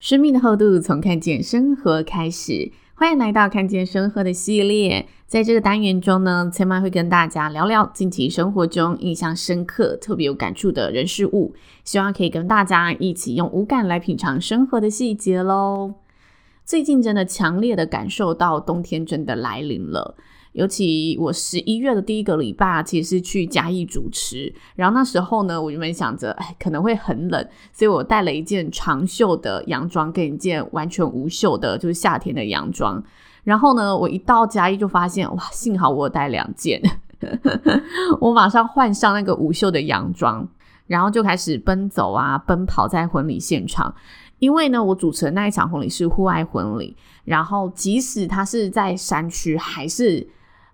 生命的厚度从看见生活开始，欢迎来到看见生活的系列。在这个单元中呢，千嫚会跟大家聊聊近期生活中印象深刻、特别有感触的人事物，希望可以跟大家一起用五感来品尝生活的细节喽。最近真的强烈的感受到冬天真的来临了。尤其我十一月的第一个礼拜，其实是去嘉义主持，然后那时候呢，我原本想着，哎，可能会很冷，所以我带了一件长袖的洋装跟一件完全无袖的，就是夏天的洋装。然后呢，我一到嘉义就发现，哇，幸好我有带两件，我马上换上那个无袖的洋装，然后就开始奔走啊，奔跑在婚礼现场。因为呢，我主持的那一场婚礼是户外婚礼，然后即使它是在山区，还是。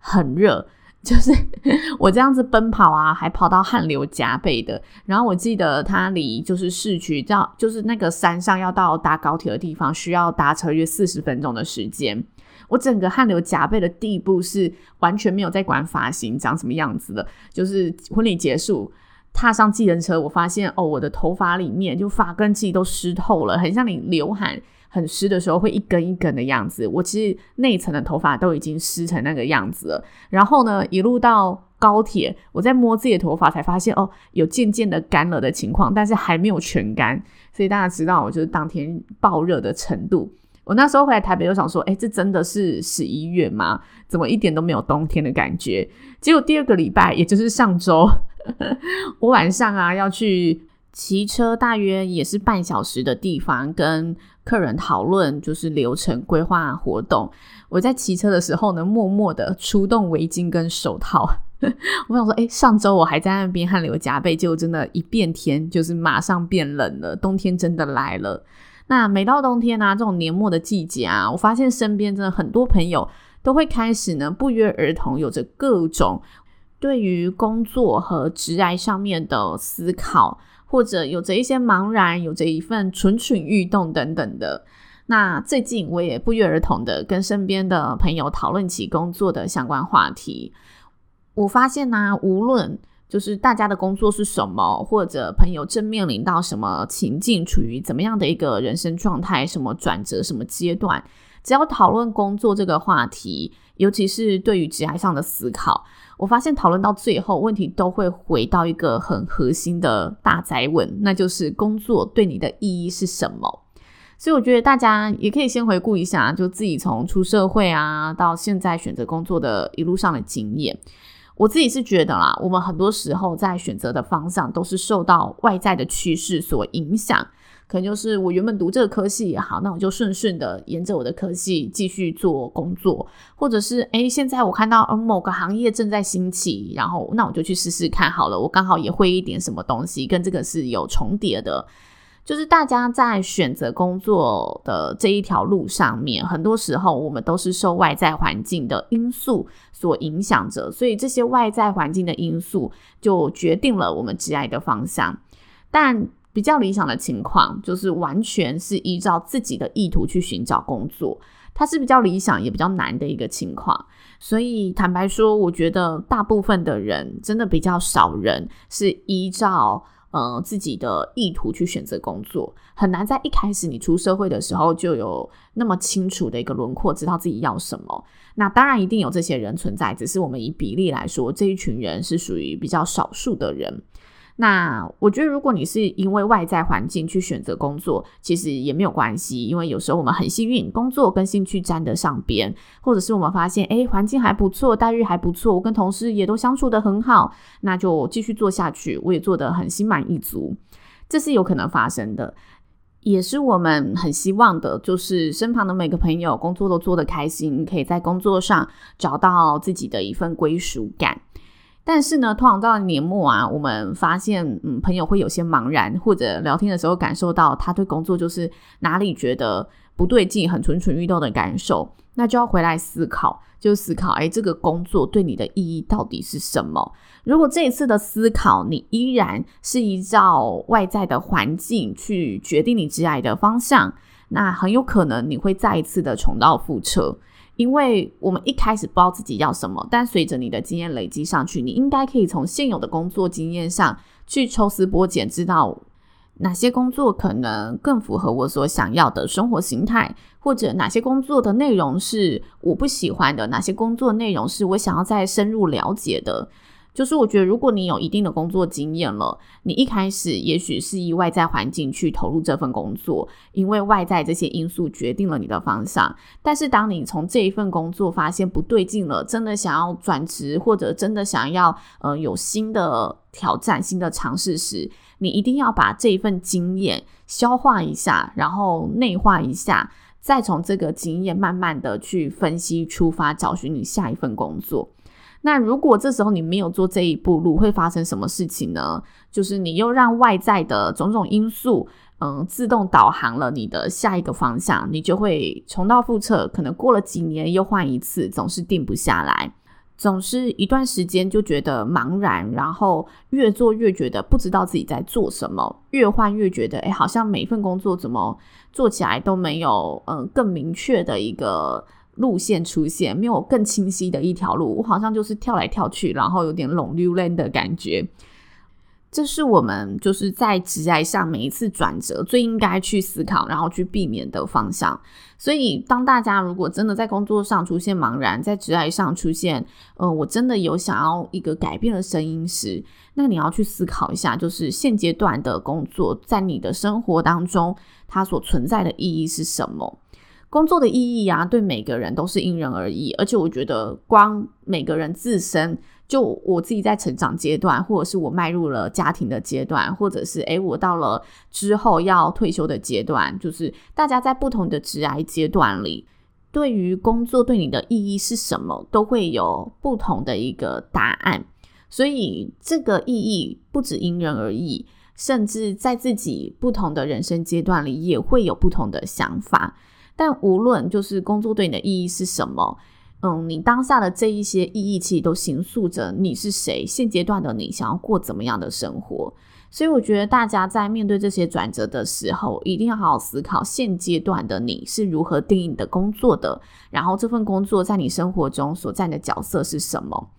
很热，就是 我这样子奔跑啊，还跑到汗流浃背的。然后我记得它离就是市区，到就是那个山上要到搭高铁的地方，需要搭车约四十分钟的时间。我整个汗流浃背的地步是完全没有在管发型长什么样子的。就是婚礼结束，踏上计程车，我发现哦，我的头发里面就发根其实都湿透了，很像你流汗。很湿的时候会一根一根的样子，我其实内层的头发都已经湿成那个样子了。然后呢，一路到高铁，我在摸自己的头发才发现哦，有渐渐的干了的情况，但是还没有全干。所以大家知道，我就是当天爆热的程度。我那时候回来台北，就想说，哎，这真的是十一月吗？怎么一点都没有冬天的感觉？结果第二个礼拜，也就是上周，我晚上啊要去骑车，大约也是半小时的地方跟。客人讨论就是流程规划活动，我在骑车的时候呢，默默的出动围巾跟手套。我想说，诶，上周我还在那边汗流浃背，结果真的，一变天就是马上变冷了，冬天真的来了。那每到冬天啊，这种年末的季节啊，我发现身边真的很多朋友都会开始呢，不约而同有着各种对于工作和职涯上面的思考。或者有着一些茫然，有着一份蠢蠢欲动等等的。那最近我也不约而同的跟身边的朋友讨论起工作的相关话题。我发现呢、啊，无论就是大家的工作是什么，或者朋友正面临到什么情境，处于怎么样的一个人生状态，什么转折，什么阶段，只要讨论工作这个话题，尤其是对于职涯上的思考。我发现讨论到最后，问题都会回到一个很核心的大宅问，那就是工作对你的意义是什么？所以我觉得大家也可以先回顾一下，就自己从出社会啊到现在选择工作的一路上的经验。我自己是觉得啦，我们很多时候在选择的方向都是受到外在的趋势所影响。可能就是我原本读这个科系也好，那我就顺顺的沿着我的科系继续做工作，或者是诶，现在我看到某个行业正在兴起，然后那我就去试试看好了，我刚好也会一点什么东西跟这个是有重叠的。就是大家在选择工作的这一条路上面，很多时候我们都是受外在环境的因素所影响着，所以这些外在环境的因素就决定了我们职业的方向，但。比较理想的情况就是完全是依照自己的意图去寻找工作，它是比较理想也比较难的一个情况。所以坦白说，我觉得大部分的人真的比较少人是依照呃自己的意图去选择工作，很难在一开始你出社会的时候就有那么清楚的一个轮廓，知道自己要什么。那当然一定有这些人存在，只是我们以比例来说，这一群人是属于比较少数的人。那我觉得，如果你是因为外在环境去选择工作，其实也没有关系，因为有时候我们很幸运，工作跟兴趣沾得上边，或者是我们发现，诶，环境还不错，待遇还不错，我跟同事也都相处得很好，那就继续做下去，我也做得很心满意足，这是有可能发生的。也是我们很希望的，就是身旁的每个朋友工作都做得开心，可以在工作上找到自己的一份归属感。但是呢，通常到年末啊，我们发现，嗯，朋友会有些茫然，或者聊天的时候感受到他对工作就是哪里觉得不对劲，很蠢蠢欲动的感受，那就要回来思考，就思考，哎，这个工作对你的意义到底是什么？如果这一次的思考，你依然是依照外在的环境去决定你职业的方向，那很有可能你会再一次的重蹈覆辙。因为我们一开始不知道自己要什么，但随着你的经验累积上去，你应该可以从现有的工作经验上去抽丝剥茧，知道哪些工作可能更符合我所想要的生活形态，或者哪些工作的内容是我不喜欢的，哪些工作内容是我想要再深入了解的。就是我觉得，如果你有一定的工作经验了，你一开始也许是以外在环境去投入这份工作，因为外在这些因素决定了你的方向。但是，当你从这一份工作发现不对劲了，真的想要转职，或者真的想要呃有新的挑战、新的尝试时，你一定要把这一份经验消化一下，然后内化一下，再从这个经验慢慢的去分析出发，找寻你下一份工作。那如果这时候你没有做这一步路，会发生什么事情呢？就是你又让外在的种种因素，嗯，自动导航了你的下一个方向，你就会重蹈覆辙。可能过了几年又换一次，总是定不下来，总是一段时间就觉得茫然，然后越做越觉得不知道自己在做什么，越换越觉得，诶，好像每一份工作怎么做起来都没有，嗯，更明确的一个。路线出现，没有更清晰的一条路，我好像就是跳来跳去，然后有点龙溜人的感觉。这是我们就是在职涯上每一次转折最应该去思考，然后去避免的方向。所以，当大家如果真的在工作上出现茫然，在职涯上出现，呃，我真的有想要一个改变的声音时，那你要去思考一下，就是现阶段的工作在你的生活当中，它所存在的意义是什么？工作的意义啊，对每个人都是因人而异，而且我觉得，光每个人自身，就我自己在成长阶段，或者是我迈入了家庭的阶段，或者是诶，我到了之后要退休的阶段，就是大家在不同的职涯阶段里，对于工作对你的意义是什么，都会有不同的一个答案。所以这个意义不止因人而异，甚至在自己不同的人生阶段里，也会有不同的想法。但无论就是工作对你的意义是什么，嗯，你当下的这一些意义，其实都形塑着你是谁，现阶段的你想要过怎么样的生活。所以我觉得大家在面对这些转折的时候，一定要好好思考现阶段的你是如何定义你的工作的，然后这份工作在你生活中所占的角色是什么。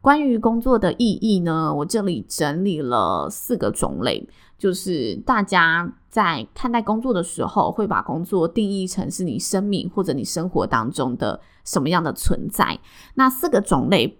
关于工作的意义呢，我这里整理了四个种类，就是大家在看待工作的时候，会把工作定义成是你生命或者你生活当中的什么样的存在。那四个种类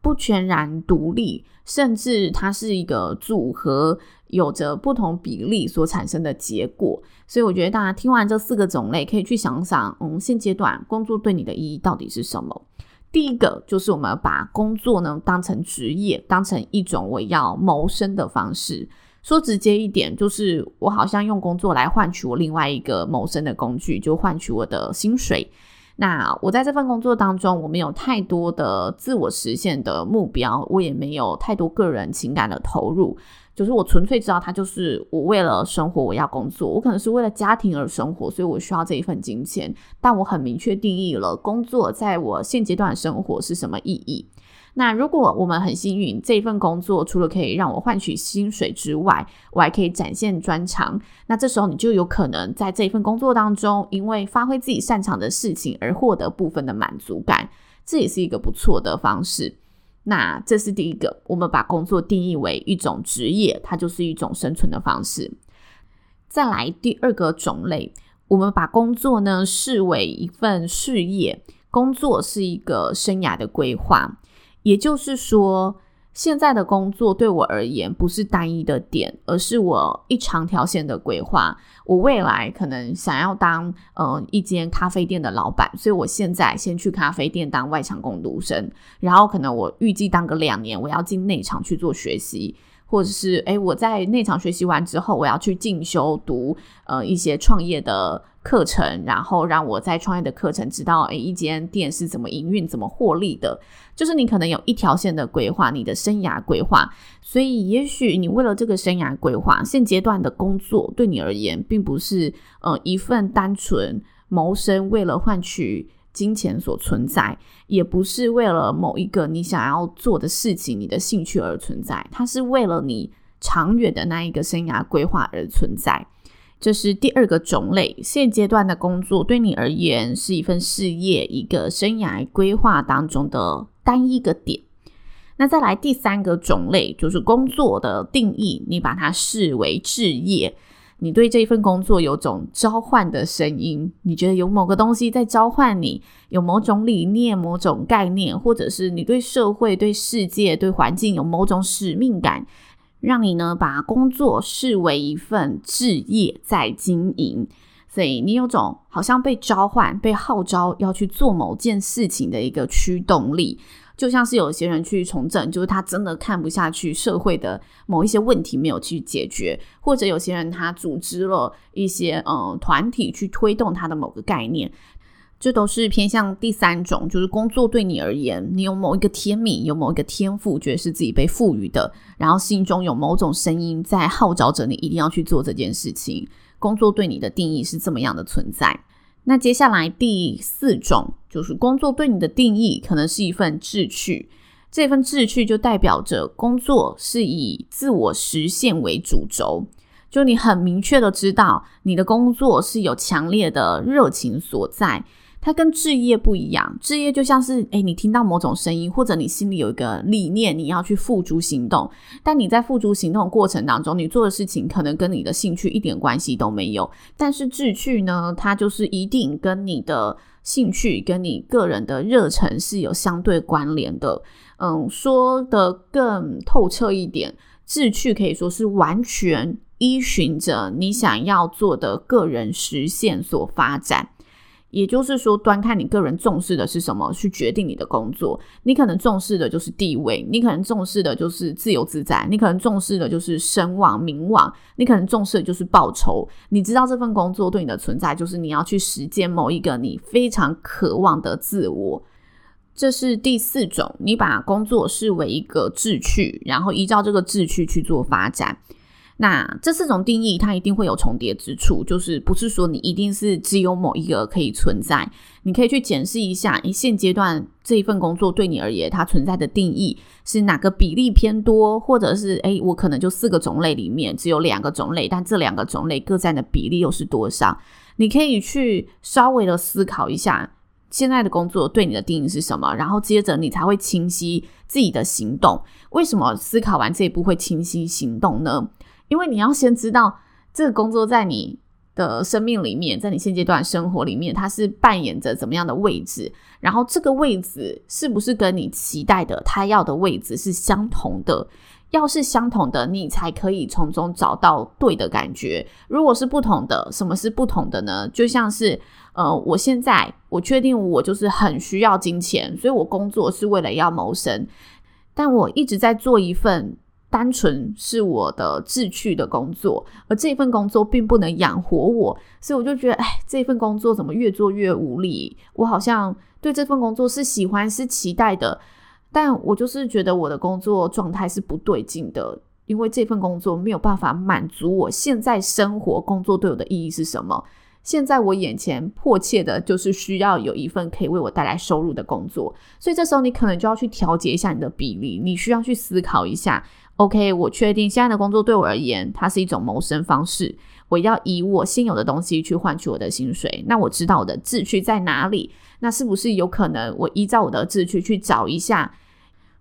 不全然独立，甚至它是一个组合，有着不同比例所产生的结果。所以我觉得大家听完这四个种类，可以去想想，嗯，现阶段工作对你的意义到底是什么？第一个就是我们把工作呢当成职业，当成一种我要谋生的方式。说直接一点，就是我好像用工作来换取我另外一个谋生的工具，就换取我的薪水。那我在这份工作当中，我没有太多的自我实现的目标，我也没有太多个人情感的投入。就是我纯粹知道，他就是我为了生活，我要工作。我可能是为了家庭而生活，所以我需要这一份金钱。但我很明确定义了工作在我现阶段生活是什么意义。那如果我们很幸运，这份工作除了可以让我换取薪水之外，我还可以展现专长。那这时候你就有可能在这一份工作当中，因为发挥自己擅长的事情而获得部分的满足感。这也是一个不错的方式。那这是第一个，我们把工作定义为一种职业，它就是一种生存的方式。再来第二个种类，我们把工作呢视为一份事业，工作是一个生涯的规划，也就是说。现在的工作对我而言不是单一的点，而是我一长条线的规划。我未来可能想要当呃一间咖啡店的老板，所以我现在先去咖啡店当外场工读生，然后可能我预计当个两年，我要进内场去做学习。或者是诶，我在内场学习完之后，我要去进修读呃一些创业的课程，然后让我在创业的课程知道诶一间店是怎么营运、怎么获利的。就是你可能有一条线的规划，你的生涯规划。所以也许你为了这个生涯规划，现阶段的工作对你而言，并不是呃一份单纯谋生为了换取金钱所存在，也不是为了某一个你想要做的事情、你的兴趣而存在，它是为了你长远的那一个生涯规划而存在。这是第二个种类，现阶段的工作对你而言是一份事业、一个生涯规划当中的单一个点。那再来第三个种类，就是工作的定义，你把它视为志业。你对这份工作有种召唤的声音，你觉得有某个东西在召唤你，有某种理念、某种概念，或者是你对社会、对世界、对环境有某种使命感，让你呢把工作视为一份志业在经营，所以你有种好像被召唤、被号召要去做某件事情的一个驱动力。就像是有些人去从政，就是他真的看不下去社会的某一些问题没有去解决，或者有些人他组织了一些嗯团体去推动他的某个概念，这都是偏向第三种，就是工作对你而言，你有某一个天命，有某一个天赋，觉得是自己被赋予的，然后心中有某种声音在号召着你一定要去做这件事情。工作对你的定义是这么样的存在。那接下来第四种就是工作对你的定义，可能是一份志趣。这份志趣就代表着工作是以自我实现为主轴，就你很明确的知道你的工作是有强烈的热情所在。它跟志业不一样，志业就像是，诶，你听到某种声音，或者你心里有一个理念，你要去付诸行动。但你在付诸行动过程当中，你做的事情可能跟你的兴趣一点关系都没有。但是志趣呢，它就是一定跟你的兴趣、跟你个人的热忱是有相对关联的。嗯，说得更透彻一点，志趣可以说是完全依循着你想要做的个人实现所发展。也就是说，端看你个人重视的是什么，去决定你的工作。你可能重视的就是地位，你可能重视的就是自由自在，你可能重视的就是声望、名望，你可能重视的就是报酬。你知道这份工作对你的存在，就是你要去实践某一个你非常渴望的自我。这是第四种，你把工作视为一个志趣，然后依照这个志趣去做发展。那这四种定义，它一定会有重叠之处，就是不是说你一定是只有某一个可以存在。你可以去检视一下，你现阶段这一份工作对你而言，它存在的定义是哪个比例偏多，或者是诶，我可能就四个种类里面只有两个种类，但这两个种类各占的比例又是多少？你可以去稍微的思考一下，现在的工作对你的定义是什么，然后接着你才会清晰自己的行动。为什么思考完这一步会清晰行动呢？因为你要先知道这个工作在你的生命里面，在你现阶段生活里面，它是扮演着怎么样的位置，然后这个位置是不是跟你期待的他要的位置是相同的？要是相同的，你才可以从中找到对的感觉。如果是不同的，什么是不同的呢？就像是呃，我现在我确定我就是很需要金钱，所以我工作是为了要谋生，但我一直在做一份。单纯是我的志趣的工作，而这份工作并不能养活我，所以我就觉得，哎，这份工作怎么越做越无力？我好像对这份工作是喜欢、是期待的，但我就是觉得我的工作状态是不对劲的，因为这份工作没有办法满足我现在生活工作对我的意义是什么？现在我眼前迫切的就是需要有一份可以为我带来收入的工作，所以这时候你可能就要去调节一下你的比例，你需要去思考一下。OK，我确定现在的工作对我而言，它是一种谋生方式。我要以我现有的东西去换取我的薪水。那我知道我的志趣在哪里？那是不是有可能我依照我的志趣去找一下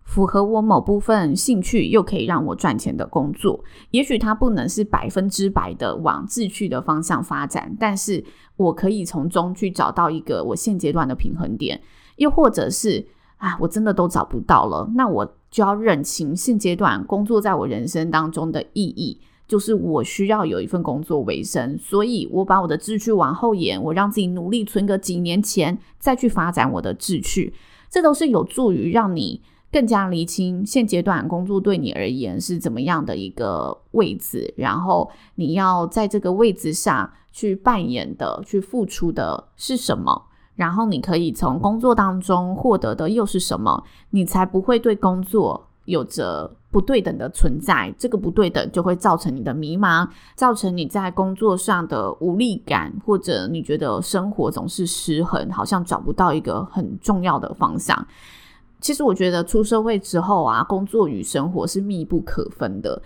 符合我某部分兴趣又可以让我赚钱的工作？也许它不能是百分之百的往志趣的方向发展，但是我可以从中去找到一个我现阶段的平衡点。又或者是啊，我真的都找不到了，那我。就要认清现阶段工作在我人生当中的意义，就是我需要有一份工作为生，所以我把我的志趣往后延，我让自己努力存个几年钱，再去发展我的志趣，这都是有助于让你更加厘清现阶段工作对你而言是怎么样的一个位置，然后你要在这个位置上去扮演的、去付出的是什么，然后你可以从工作当中获得的又是什么，你才不会对工作有着不对等的存在，这个不对等就会造成你的迷茫，造成你在工作上的无力感，或者你觉得生活总是失衡，好像找不到一个很重要的方向。其实我觉得出社会之后啊，工作与生活是密不可分的。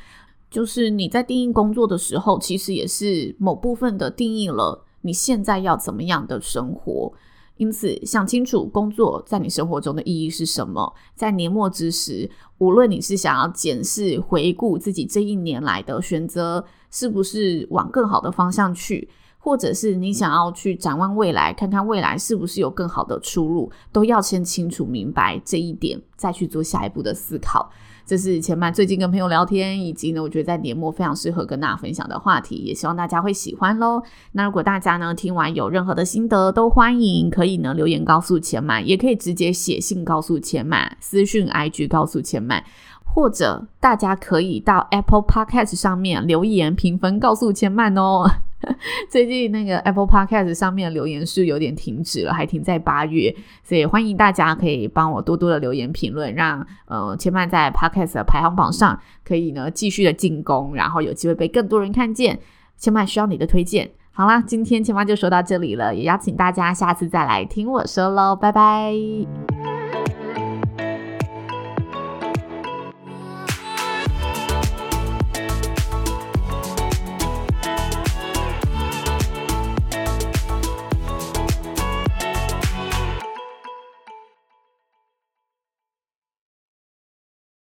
就是你在定义工作的时候，其实也是某部分的定义了你现在要怎么样的生活。因此，想清楚工作在你生活中的意义是什么。在年末之时，无论你是想要检视、回顾自己这一年来的选择，是不是往更好的方向去，或者是你想要去展望未来，看看未来是不是有更好的出路，都要先清楚明白这一点，再去做下一步的思考。这是千曼最近跟朋友聊天，以及呢，我觉得在年末非常适合跟大家分享的话题，也希望大家会喜欢喽。那如果大家呢听完有任何的心得，都欢迎可以呢留言告诉千曼，也可以直接写信告诉千曼，私讯 IG 告诉千曼，或者大家可以到 Apple Podcast 上面留言评分告诉千曼哦。最近那个 Apple Podcast 上面留言数有点停止了，还停在八月，所以欢迎大家可以帮我多多的留言评论，让呃千曼在 Podcast 的排行榜上可以呢继续的进攻，然后有机会被更多人看见。千曼需要你的推荐。好啦，今天千曼就说到这里了，也邀请大家下次再来听我说喽，拜拜。